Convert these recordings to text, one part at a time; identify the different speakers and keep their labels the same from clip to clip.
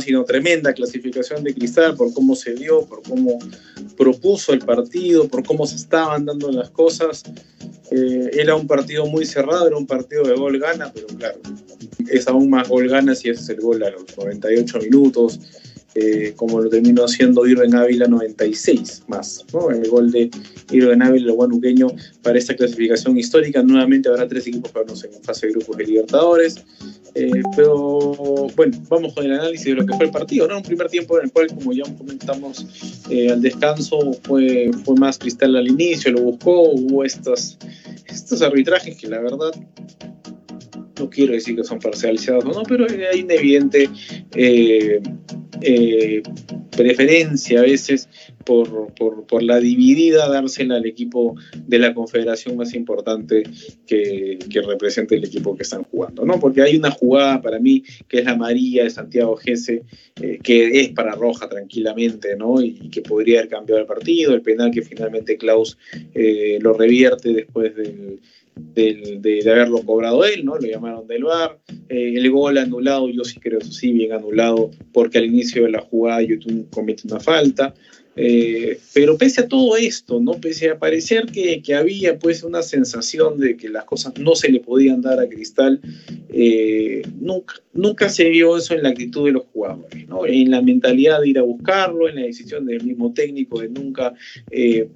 Speaker 1: sino tremenda clasificación de Cristal por cómo se dio, por cómo propuso el partido, por cómo se estaban dando las cosas. Eh, era un partido muy cerrado, era un partido de gol gana, pero claro, es aún más gol gana si es el gol a los 98 minutos. Eh, como lo terminó haciendo Irving Ávila 96 más, ¿no? El gol de Irving Ávila, el guanuqueño, para esta clasificación histórica. Nuevamente habrá tres equipos para en fase de grupos de Libertadores. Eh, pero bueno, vamos con el análisis de lo que fue el partido, ¿no? Un primer tiempo en el cual, como ya comentamos eh, al descanso, fue, fue más cristal al inicio, lo buscó, hubo estos, estos arbitrajes que la verdad no quiero decir que son parcializados o no, pero hay una evidente eh, preferencia a veces por, por, la dividida dársela al equipo de la confederación más importante que, que representa el equipo que están jugando, ¿no? Porque hay una jugada para mí que es la María de Santiago Gese, eh, que es para Roja tranquilamente, ¿no? Y, que podría haber cambiado el partido, el penal que finalmente Klaus lo revierte después del de, haberlo cobrado él, ¿no? Lo llamaron del VAR. Eh, el gol anulado, yo sí creo, eso sí, bien anulado, porque al inicio de la jugada YouTube comete una falta. Eh, pero pese a todo esto, ¿no? Pese a parecer que, había pues una sensación de que las cosas no se le podían dar a Cristal, eh, nunca, nunca se vio eso en la actitud de los jugadores, ¿no? En la mentalidad de ir a buscarlo, en la decisión del mismo técnico de nunca eh,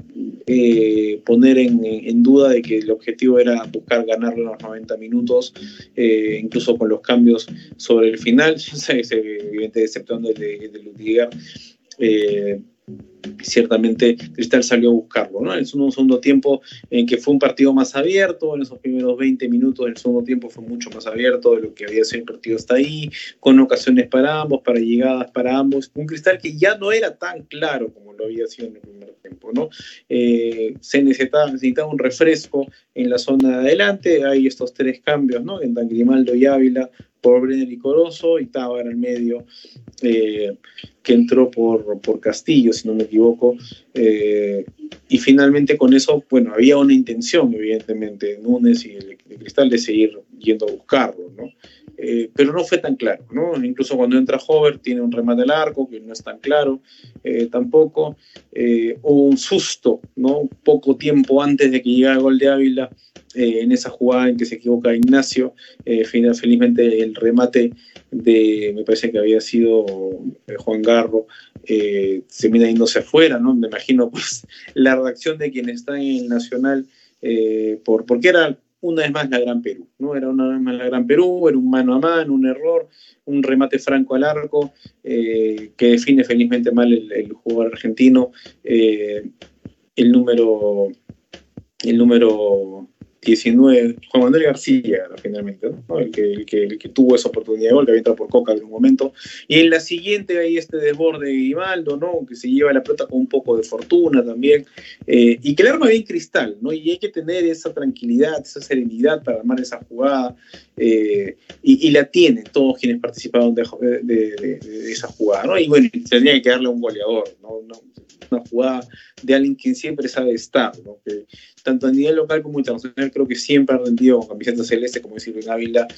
Speaker 1: poner en, duda de que el objetivo era buscar ganarlo en los 90 minutos, incluso con los cambios sobre el final, evidentemente exceptuando el de, de Ludiger ciertamente Cristal salió a buscarlo, ¿no? En el segundo, tiempo en que fue un partido más abierto, en esos primeros 20 minutos del segundo tiempo fue mucho más abierto de lo que había sido el partido hasta ahí, con ocasiones para ambos, para llegadas para ambos, un Cristal que ya no era tan claro como lo había sido en el primer tiempo, ¿no? Eh, se necesitaba, un refresco en la zona de adelante, hay estos tres cambios, ¿no? En Dan Grimaldo y Ávila, por Brenner y Corozo, y en el medio, eh, que entró por, por Castillo, si no me equivoco. Eh, y finalmente con eso, bueno, había una intención, evidentemente, Núñez y el, Cristal de seguir yendo a buscarlo, ¿no? Eh, pero no fue tan claro, ¿no? Incluso cuando entra Hover tiene un remate al arco que no es tan claro tampoco. hubo un susto, ¿no? Poco tiempo antes de que llegara el gol de Ávila, eh, en esa jugada en que se equivoca Ignacio. Eh, felizmente el remate de, me parece que había sido eh, Juan Garro, se termina yéndose afuera, ¿no? Me imagino pues la reacción de quienes están en el Nacional, por, porque era una vez más la Gran Perú, ¿no? Era una vez más la Gran Perú, era un mano a mano, un error, un remate franco al arco, que define felizmente mal el, el jugador argentino, el número, el número 19, Juan Manuel García, finalmente, el, que, que, tuvo esa oportunidad de gol, que había entrado por Coca en un momento. Y en la siguiente hay este desborde de Grimaldo, ¿no? que se lleva la pelota con un poco de fortuna también, eh, y que el arma bien cristal, ¿no? y hay que tener esa tranquilidad, esa serenidad para armar esa jugada, eh, y, la tienen todos quienes participaron de, esa jugada, ¿no? y bueno, tenía que darle un goleador, ¿no? una jugada de alguien que siempre sabe estar, ¿no? que tanto a nivel local como internacional, creo que siempre ha rendido con camiseta celeste, como decir en Ávila,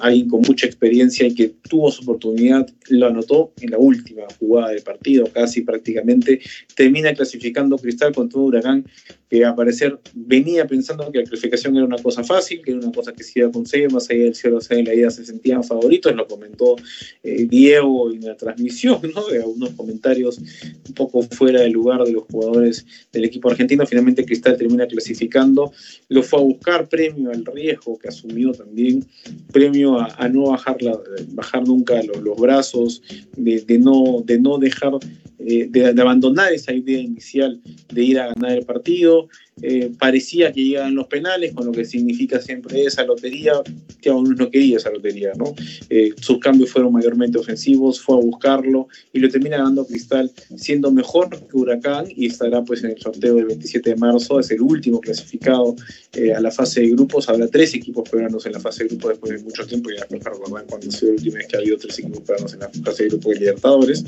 Speaker 1: alguien con mucha experiencia y que tuvo su oportunidad, lo anotó en la última jugada del partido, casi prácticamente, termina clasificando Cristal con todo Huracán, que a parecer venía pensando que la clasificación era una cosa fácil, que era una cosa que se iba a conseguir, más allá del cielo en la ida se sentían favoritos, lo comentó eh, Diego en la transmisión, ¿no? de algunos comentarios un poco fuera del lugar de los jugadores del equipo argentino, finalmente Cristal termina clasificando lo fue a buscar premio al riesgo que asumió también, premio a, no bajar, la, bajar nunca los, brazos, de, no, de no dejar, eh, de, abandonar esa idea inicial de ir a ganar el partido, eh, parecía que llegaban los penales, con lo que significa siempre esa lotería, que aún no quería esa lotería, ¿no? Eh, sus cambios fueron mayormente ofensivos, fue a buscarlo y lo termina ganando Cristal, siendo mejor que Huracán y estará pues en el sorteo del 27 de marzo, es el último clasificado eh, a la fase de grupos, habrá tres equipos peruanos en la fase de grupos después de mucho tiempo, ya después recordar cuando ha sido la última vez que ha habido tres equipos peruanos en la fase de grupos de Libertadores,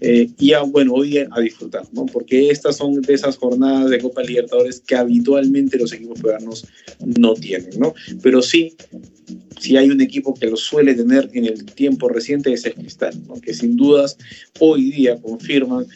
Speaker 1: y ya, bueno, hoy a disfrutar, ¿no? Porque estas son de esas jornadas de Copa Libertadores que habitualmente los equipos peruanos no tienen, ¿no? Pero sí si hay un equipo que lo suele tener en el tiempo reciente es el Cristal, que sin dudas hoy día confirman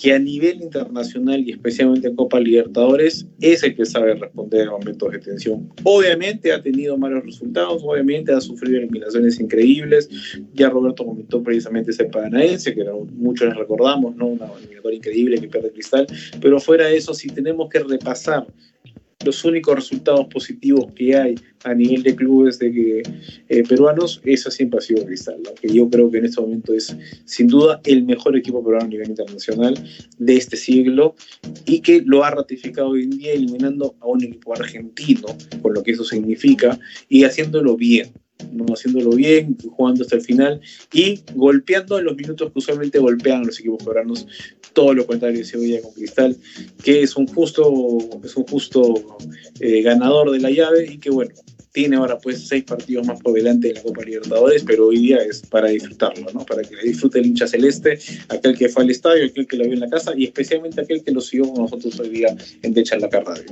Speaker 1: que a nivel internacional y especialmente en Copa Libertadores es el que sabe responder en momentos de tensión. Obviamente ha tenido malos resultados, obviamente ha sufrido eliminaciones increíbles, ya Roberto comentó precisamente ese Paranaense, que muchos les recordamos, ¿no? una eliminatoria increíble que pierde Cristal, pero fuera de eso, si tenemos que repasar los únicos resultados positivos que hay a nivel de clubes de eh, peruanos, eso siempre ha sido Cristal, que yo creo que en este momento es sin duda el mejor equipo peruano a nivel internacional de este siglo y que lo ha ratificado hoy en día eliminando a un equipo argentino, con lo que eso significa, y haciéndolo bien. ¿No? haciéndolo bien, jugando hasta el final y golpeando en los minutos que usualmente golpean los equipos peruanos todo lo contrario de hoy día con Cristal, que es un justo, es un justo eh, ganador de la llave y que bueno, tiene ahora pues seis partidos más por delante en la Copa Libertadores, pero hoy día es para disfrutarlo, ¿no? Para que disfrute el hincha celeste, aquel que fue al estadio, aquel que lo vio en la casa y especialmente aquel que lo siguió con nosotros hoy día en Decha en la Radio.